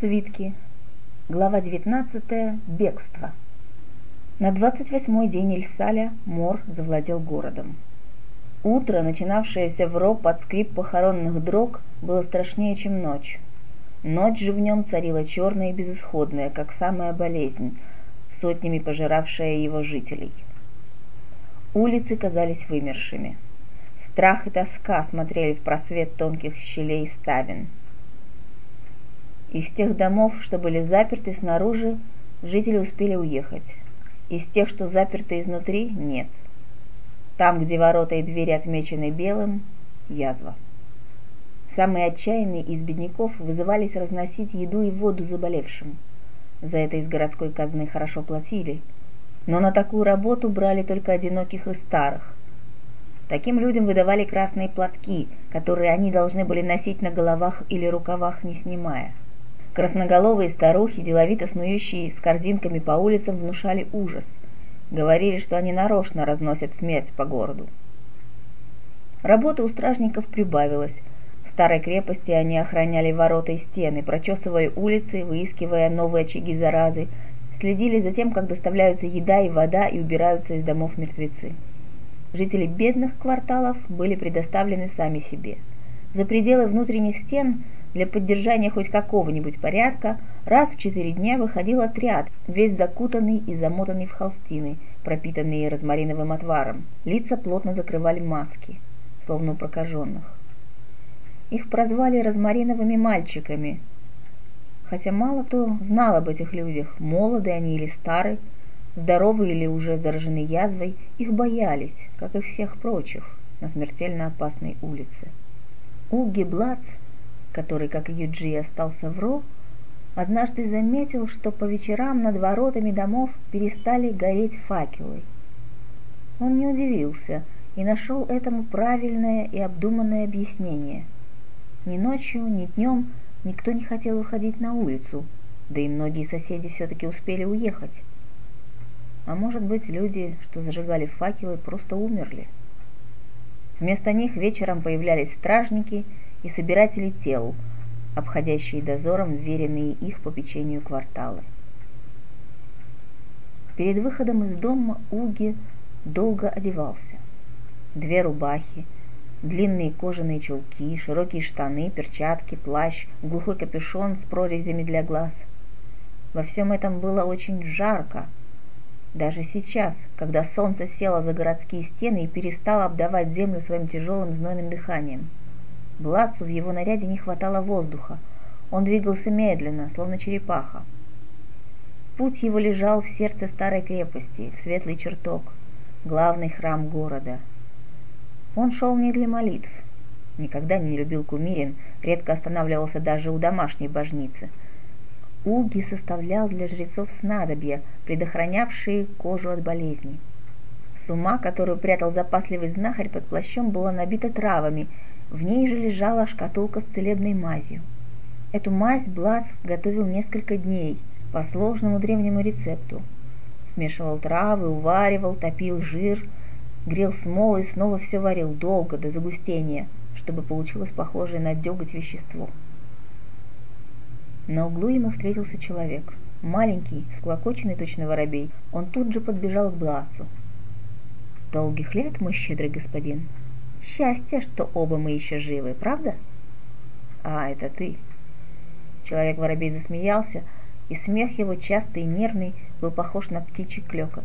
Свитки. Глава 19. Бегство. На 28-й день Ильсаля Мор завладел городом. Утро, начинавшееся в роб под скрип похоронных дрог, было страшнее, чем ночь. Ночь же в нем царила черная и безысходная, как самая болезнь, сотнями пожиравшая его жителей. Улицы казались вымершими. Страх и тоска смотрели в просвет тонких щелей ставен – из тех домов, что были заперты снаружи, жители успели уехать. Из тех, что заперты изнутри, нет. Там, где ворота и двери отмечены белым, язва. Самые отчаянные из бедняков вызывались разносить еду и воду заболевшим. За это из городской казны хорошо платили, но на такую работу брали только одиноких и старых. Таким людям выдавали красные платки, которые они должны были носить на головах или рукавах, не снимая – Красноголовые старухи, деловито снующие с корзинками по улицам, внушали ужас. Говорили, что они нарочно разносят смерть по городу. Работа у стражников прибавилась. В старой крепости они охраняли ворота и стены, прочесывая улицы, выискивая новые очаги заразы, следили за тем, как доставляются еда и вода и убираются из домов мертвецы. Жители бедных кварталов были предоставлены сами себе. За пределы внутренних стен для поддержания хоть какого-нибудь порядка раз в четыре дня выходил отряд, весь закутанный и замотанный в холстины, пропитанные розмариновым отваром. Лица плотно закрывали маски, словно у прокаженных. Их прозвали розмариновыми мальчиками, хотя мало кто знал об этих людях, молоды они или стары, здоровы или уже заражены язвой, их боялись, как и всех прочих, на смертельно опасной улице. Уги Блац который, как и Юджи, остался в Ро, однажды заметил, что по вечерам над воротами домов перестали гореть факелы. Он не удивился и нашел этому правильное и обдуманное объяснение. Ни ночью, ни днем никто не хотел выходить на улицу, да и многие соседи все-таки успели уехать. А может быть, люди, что зажигали факелы, просто умерли. Вместо них вечером появлялись стражники – и собиратели тел, обходящие дозором вверенные их по печенью кварталы. Перед выходом из дома Уги долго одевался. Две рубахи, длинные кожаные чулки, широкие штаны, перчатки, плащ, глухой капюшон с прорезями для глаз. Во всем этом было очень жарко. Даже сейчас, когда солнце село за городские стены и перестало обдавать землю своим тяжелым знойным дыханием – Бласу в его наряде не хватало воздуха. Он двигался медленно, словно черепаха. Путь его лежал в сердце старой крепости, в светлый чертог, главный храм города. Он шел не для молитв. Никогда не любил кумирин, редко останавливался даже у домашней божницы. Уги составлял для жрецов снадобья, предохранявшие кожу от болезней. Сума, которую прятал запасливый знахарь под плащом, была набита травами, в ней же лежала шкатулка с целебной мазью. Эту мазь Блац готовил несколько дней по сложному древнему рецепту. Смешивал травы, уваривал, топил жир, грел смолы и снова все варил долго, до загустения, чтобы получилось похожее на деготь вещество. На углу ему встретился человек. Маленький, склокоченный точно воробей, он тут же подбежал к Блацу. «Долгих лет, мой щедрый господин!» Счастье, что оба мы еще живы, правда? А, это ты. Человек-воробей засмеялся, и смех его, частый и нервный, был похож на птичий клекот.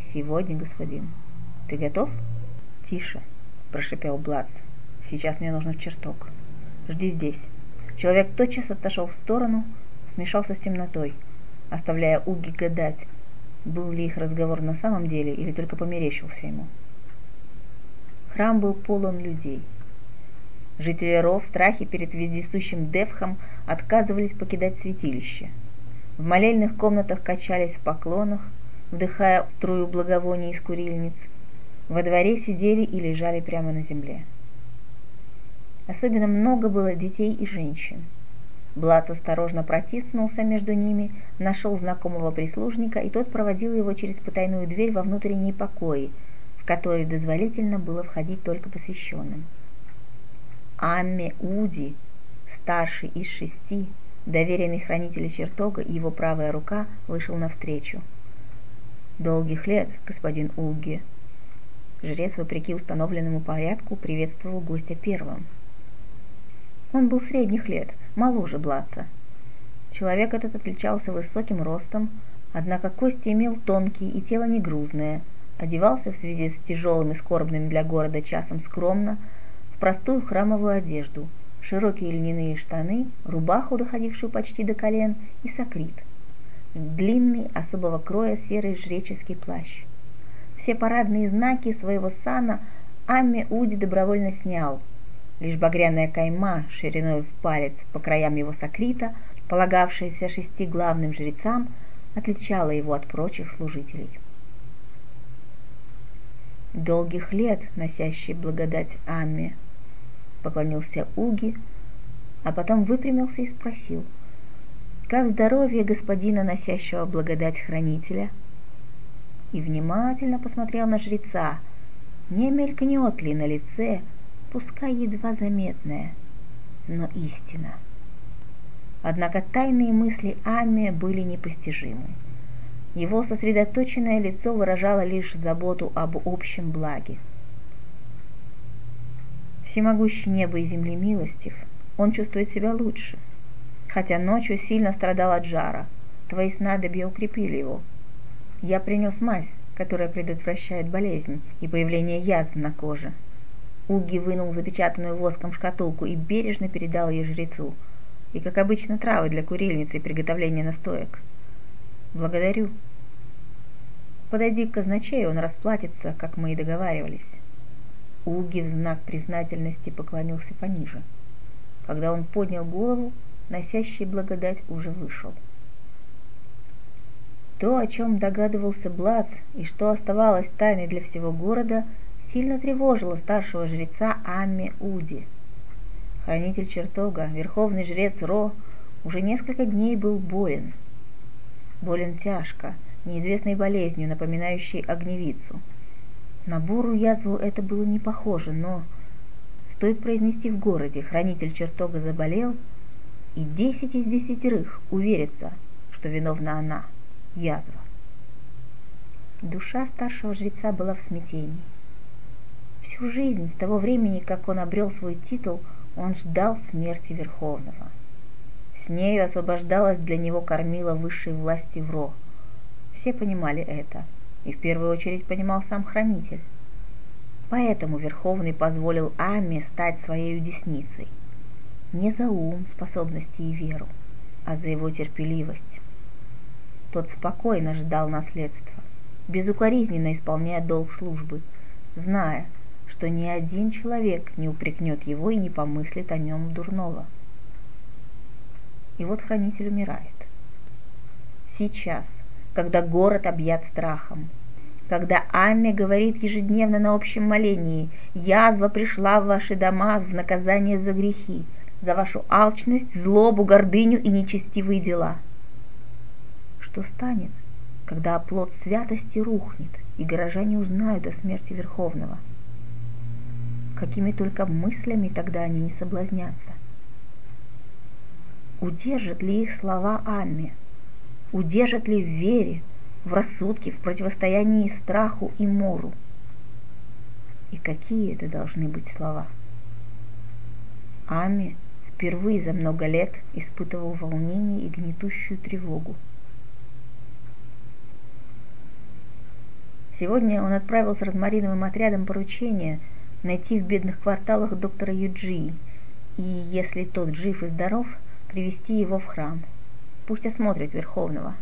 Сегодня, господин. Ты готов? Тише, прошипел Блац. Сейчас мне нужно в чертог. Жди здесь. Человек тотчас отошел в сторону, смешался с темнотой, оставляя Уги гадать, был ли их разговор на самом деле или только померещился ему. Храм был полон людей. Жители Ро в страхе перед вездесущим Девхом отказывались покидать святилище. В молельных комнатах качались в поклонах, вдыхая струю благовоний из курильниц. Во дворе сидели и лежали прямо на земле. Особенно много было детей и женщин. Блац осторожно протиснулся между ними, нашел знакомого прислужника, и тот проводил его через потайную дверь во внутренние покои – который дозволительно было входить только посвященным. Амме Уди, старший из шести, доверенный хранитель чертога и его правая рука вышел навстречу. «Долгих лет, господин Угги!» Жрец, вопреки установленному порядку, приветствовал гостя первым. Он был средних лет, моложе Блаца. Человек этот отличался высоким ростом, однако кости имел тонкие и тело не грузное, одевался в связи с тяжелым и скорбным для города часом скромно, в простую храмовую одежду, широкие льняные штаны, рубаху, доходившую почти до колен, и сакрит, длинный, особого кроя серый жреческий плащ. Все парадные знаки своего сана Амми Уди добровольно снял. Лишь багряная кайма шириной в палец по краям его сакрита, полагавшаяся шести главным жрецам, отличала его от прочих служителей. «Долгих лет, носящий благодать Амме», — поклонился Уги, а потом выпрямился и спросил, «Как здоровье господина, носящего благодать хранителя?» И внимательно посмотрел на жреца, не мелькнет ли на лице, пускай едва заметная, но истина. Однако тайные мысли Ами были непостижимы. Его сосредоточенное лицо выражало лишь заботу об общем благе. Всемогущий небо и земли милостив, он чувствует себя лучше. Хотя ночью сильно страдал от жара, твои снадобья укрепили его. Я принес мазь, которая предотвращает болезнь и появление язв на коже. Уги вынул запечатанную воском шкатулку и бережно передал ее жрецу. И, как обычно, травы для курильницы и приготовления настоек. Благодарю. Подойди к казначею, он расплатится, как мы и договаривались. Уги в знак признательности поклонился пониже. Когда он поднял голову, носящий благодать уже вышел. То, о чем догадывался Блац и что оставалось тайной для всего города, сильно тревожило старшего жреца Амми Уди. Хранитель чертога, верховный жрец Ро, уже несколько дней был болен. Болен тяжко, неизвестной болезнью, напоминающей огневицу – на бурую язву это было не похоже, но стоит произнести в городе, хранитель чертога заболел, и десять из десятерых уверятся, что виновна она, язва. Душа старшего жреца была в смятении. Всю жизнь, с того времени, как он обрел свой титул, он ждал смерти Верховного. С нею освобождалась для него кормила высшей власти Вро. Все понимали это – и в первую очередь понимал сам хранитель. Поэтому Верховный позволил Амме стать своей десницей. Не за ум, способности и веру, а за его терпеливость. Тот спокойно ждал наследства, безукоризненно исполняя долг службы, зная, что ни один человек не упрекнет его и не помыслит о нем дурного. И вот хранитель умирает. Сейчас – когда город объят страхом. Когда Амми говорит ежедневно на общем молении «Язва пришла в ваши дома в наказание за грехи, за вашу алчность, злобу, гордыню и нечестивые дела». Что станет, когда оплот святости рухнет, и горожане узнают о смерти Верховного? Какими только мыслями тогда они не соблазнятся? Удержат ли их слова Амми – удержат ли в вере, в рассудке, в противостоянии страху и мору. И какие это должны быть слова? Ами впервые за много лет испытывал волнение и гнетущую тревогу. Сегодня он отправил с розмариновым отрядом поручение найти в бедных кварталах доктора Юджи и, если тот жив и здоров, привести его в храм – Пусть осмотрит Верховного.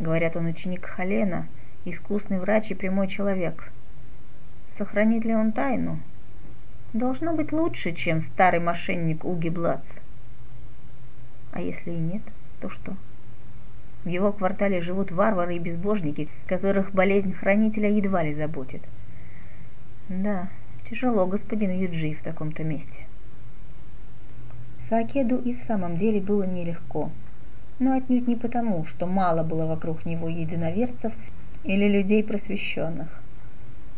Говорят, он ученик Халена, искусный врач и прямой человек. Сохранит ли он тайну? Должно быть лучше, чем старый мошенник Уги Блац. А если и нет, то что? В его квартале живут варвары и безбожники, которых болезнь хранителя едва ли заботит. Да, тяжело господину Юджи в таком-то месте. Сакеду и в самом деле было нелегко – но отнюдь не потому, что мало было вокруг него единоверцев или людей просвещенных.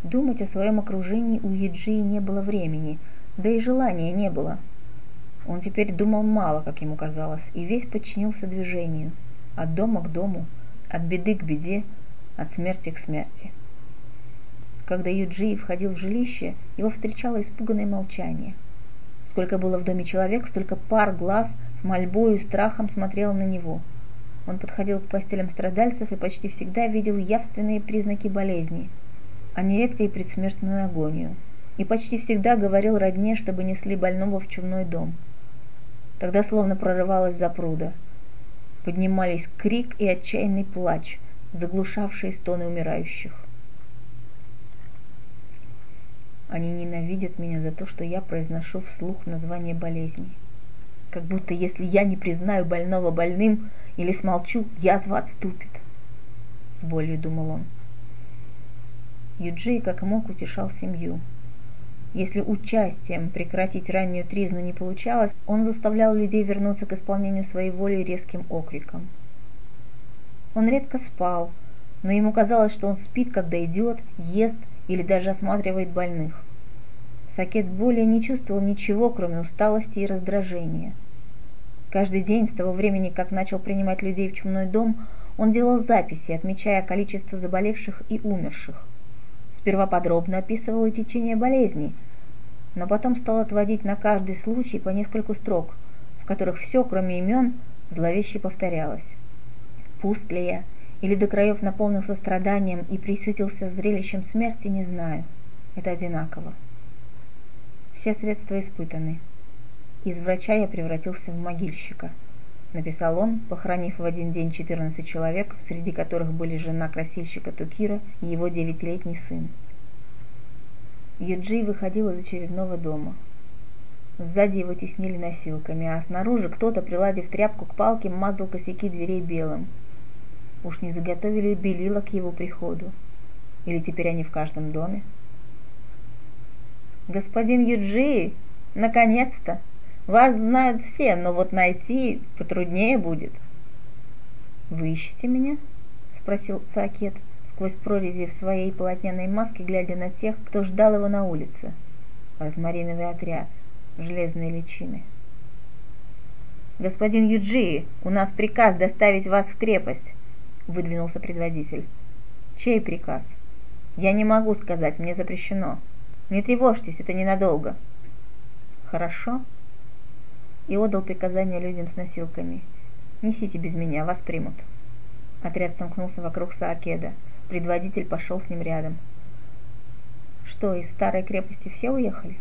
Думать о своем окружении у Еджии не было времени, да и желания не было. Он теперь думал мало, как ему казалось, и весь подчинился движению. От дома к дому, от беды к беде, от смерти к смерти. Когда Юджи входил в жилище, его встречало испуганное молчание. Сколько было в доме человек, столько пар глаз с мольбой и страхом смотрел на него. Он подходил к постелям страдальцев и почти всегда видел явственные признаки болезни, а нередко и предсмертную агонию. И почти всегда говорил родне, чтобы несли больного в чумной дом. Тогда словно прорывалась запруда. Поднимались крик и отчаянный плач, заглушавшие стоны умирающих. Они ненавидят меня за то, что я произношу вслух название болезни. Как будто если я не признаю больного больным или смолчу, язва отступит. С болью думал он. Юджей как мог утешал семью. Если участием прекратить раннюю тризну не получалось, он заставлял людей вернуться к исполнению своей воли резким окриком. Он редко спал, но ему казалось, что он спит, когда идет, ест или даже осматривает больных. Сакет более не чувствовал ничего, кроме усталости и раздражения. Каждый день с того времени, как начал принимать людей в чумной дом, он делал записи, отмечая количество заболевших и умерших. Сперва подробно описывал и течение болезней, но потом стал отводить на каждый случай по нескольку строк, в которых все, кроме имен, зловеще повторялось. Пуст ли я, или до краев наполнился страданием и присытился зрелищем смерти, не знаю. Это одинаково. Все средства испытаны. Из врача я превратился в могильщика. Написал он, похоронив в один день 14 человек, среди которых были жена красильщика Тукира и его девятилетний сын. Юджи выходил из очередного дома. Сзади его теснили носилками, а снаружи кто-то, приладив тряпку к палке, мазал косяки дверей белым – Уж не заготовили белила к его приходу? Или теперь они в каждом доме? Господин Юджи, наконец-то! Вас знают все, но вот найти потруднее будет. Вы ищете меня? Спросил Цакет сквозь прорези в своей полотняной маске, глядя на тех, кто ждал его на улице. Розмариновый отряд, железные личины. Господин Юджи, у нас приказ доставить вас в крепость выдвинулся предводитель. Чей приказ? Я не могу сказать, мне запрещено. Не тревожьтесь, это ненадолго. Хорошо. И отдал приказание людям с носилками. Несите без меня, вас примут. Отряд сомкнулся вокруг Саакеда. Предводитель пошел с ним рядом. Что, из старой крепости все уехали?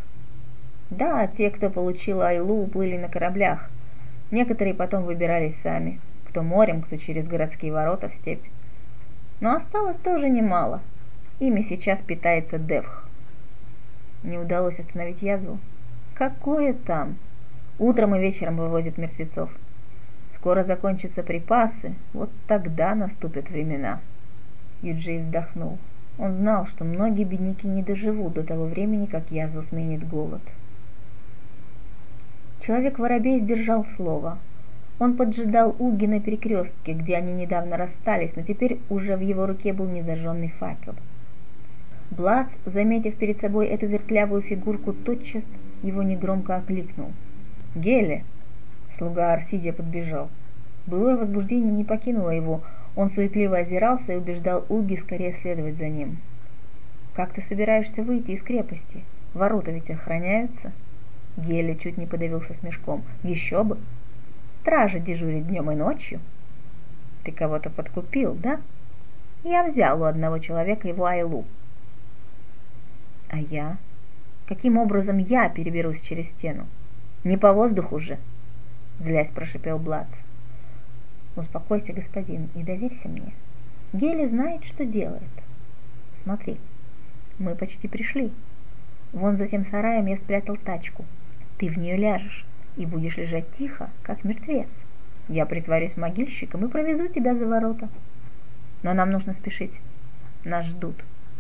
Да, те, кто получил Айлу, уплыли на кораблях. Некоторые потом выбирались сами кто морем, кто через городские ворота в степь. Но осталось тоже немало. Ими сейчас питается Девх. Не удалось остановить язву? Какое там? Утром и вечером вывозят мертвецов. Скоро закончатся припасы, вот тогда наступят времена. Юджей вздохнул. Он знал, что многие бедняки не доживут до того времени, как язва сменит голод. Человек-воробей сдержал слово. Он поджидал Уги на перекрестке, где они недавно расстались, но теперь уже в его руке был незажженный факел. Блац, заметив перед собой эту вертлявую фигурку, тотчас его негромко окликнул. «Геле!» Слуга Арсидия подбежал. Былое возбуждение не покинуло его, он суетливо озирался и убеждал Уги скорее следовать за ним. «Как ты собираешься выйти из крепости? Ворота ведь охраняются?» Геле чуть не подавился смешком. «Еще бы! Стража дежурит днем и ночью. Ты кого-то подкупил, да? Я взял у одного человека его айлу. А я? Каким образом я переберусь через стену? Не по воздуху же, злясь прошипел Блац. Успокойся, господин, и доверься мне. Гели знает, что делает. Смотри, мы почти пришли. Вон за тем сараем я спрятал тачку. Ты в нее ляжешь и будешь лежать тихо, как мертвец. Я притворюсь могильщиком и провезу тебя за ворота. Но нам нужно спешить. Нас ждут.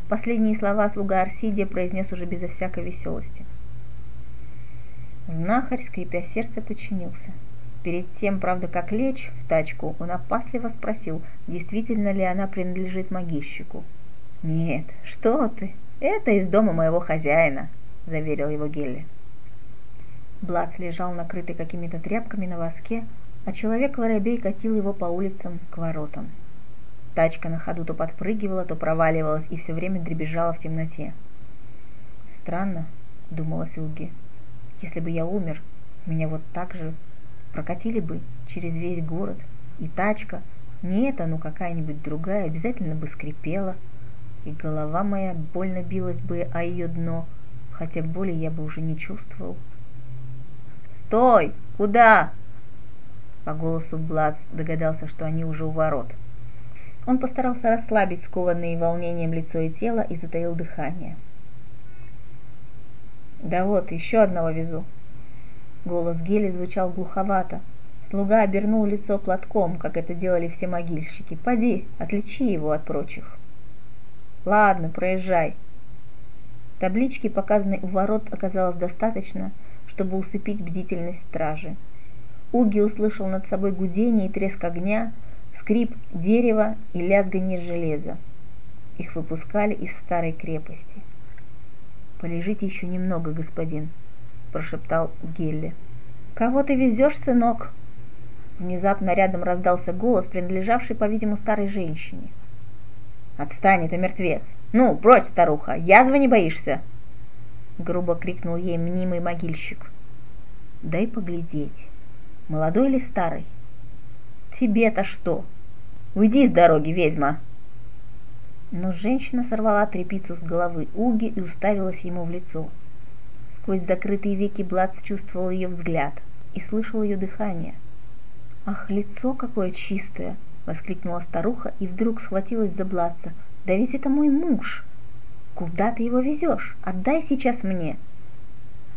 Последние слова слуга Арсидия произнес уже безо всякой веселости. Знахарь, скрипя сердце, подчинился. Перед тем, правда, как лечь в тачку, он опасливо спросил, действительно ли она принадлежит могильщику. «Нет, что ты, это из дома моего хозяина», — заверил его Гелли. Блац лежал накрытый какими-то тряпками на воске, а человек-воробей катил его по улицам к воротам. Тачка на ходу то подпрыгивала, то проваливалась и все время дребезжала в темноте. «Странно», — думалась Уги, — «если бы я умер, меня вот так же прокатили бы через весь город, и тачка, не эта, но какая-нибудь другая, обязательно бы скрипела, и голова моя больно билась бы о ее дно, хотя боли я бы уже не чувствовал. «Стой! Куда?» По голосу Блац догадался, что они уже у ворот. Он постарался расслабить скованные волнением лицо и тело и затаил дыхание. «Да вот, еще одного везу». Голос Гели звучал глуховато. Слуга обернул лицо платком, как это делали все могильщики. «Поди, отличи его от прочих». «Ладно, проезжай». Таблички, показанной у ворот, оказалось достаточно, чтобы усыпить бдительность стражи. Уги услышал над собой гудение и треск огня, скрип дерева и лязганье железа. Их выпускали из старой крепости. «Полежите еще немного, господин», – прошептал Гелли. «Кого ты везешь, сынок?» Внезапно рядом раздался голос, принадлежавший, по-видимому, старой женщине. «Отстань, это мертвец! Ну, прочь, старуха! Язвы не боишься?» Грубо крикнул ей мнимый могильщик. «Дай поглядеть, молодой или старый?» «Тебе-то что? Уйди с дороги, ведьма!» Но женщина сорвала трепицу с головы Уги и уставилась ему в лицо. Сквозь закрытые веки Блац чувствовал ее взгляд и слышал ее дыхание. «Ах, лицо какое чистое!» — воскликнула старуха и вдруг схватилась за Блаца. «Да ведь это мой муж! Куда ты его везешь? Отдай сейчас мне!»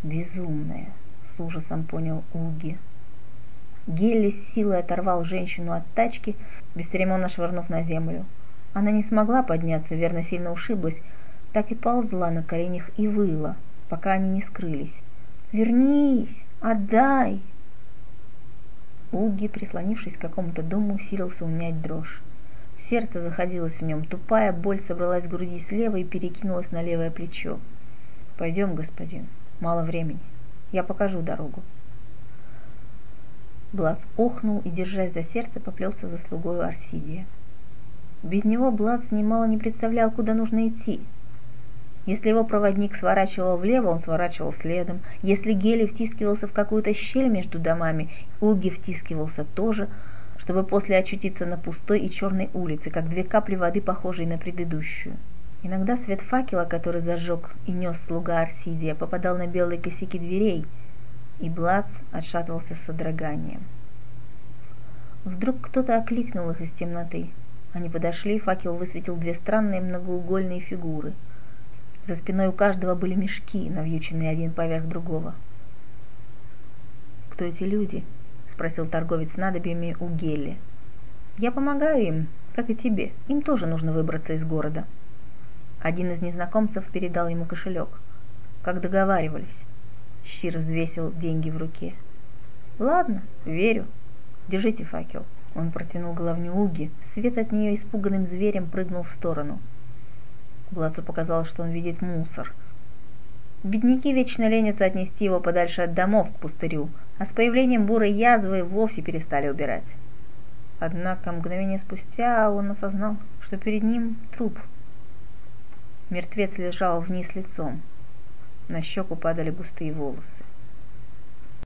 «Безумная!» — с ужасом понял Уги. Гелли с силой оторвал женщину от тачки, бесцеремонно швырнув на землю. Она не смогла подняться, верно, сильно ушиблась, так и ползла на коленях и выла, пока они не скрылись. «Вернись! Отдай!» Уги, прислонившись к какому-то дому, усилился унять дрожь. Сердце заходилось в нем, тупая боль собралась в груди слева и перекинулась на левое плечо. «Пойдем, господин, мало времени. Я покажу дорогу». Блац охнул и, держась за сердце, поплелся за слугою Арсидия. Без него Блац немало не представлял, куда нужно идти. Если его проводник сворачивал влево, он сворачивал следом. Если Гели втискивался в какую-то щель между домами, Уги втискивался тоже, чтобы после очутиться на пустой и черной улице, как две капли воды, похожие на предыдущую. Иногда свет факела, который зажег и нес слуга Арсидия, попадал на белые косяки дверей, и Блац отшатывался с содроганием. Вдруг кто-то окликнул их из темноты. Они подошли, факел высветил две странные многоугольные фигуры. За спиной у каждого были мешки, навьюченные один поверх другого. «Кто эти люди?» — спросил торговец надобьями у Гелли. «Я помогаю им, как и тебе. Им тоже нужно выбраться из города». Один из незнакомцев передал ему кошелек. Как договаривались. Щир взвесил деньги в руке. «Ладно, верю. Держите факел». Он протянул головню Уги. Свет от нее испуганным зверем прыгнул в сторону. Глазу показалось, что он видит мусор. Бедняки вечно ленятся отнести его подальше от домов к пустырю, а с появлением бурой язвы вовсе перестали убирать. Однако мгновение спустя он осознал, что перед ним труп. Мертвец лежал вниз лицом. На щеку падали густые волосы.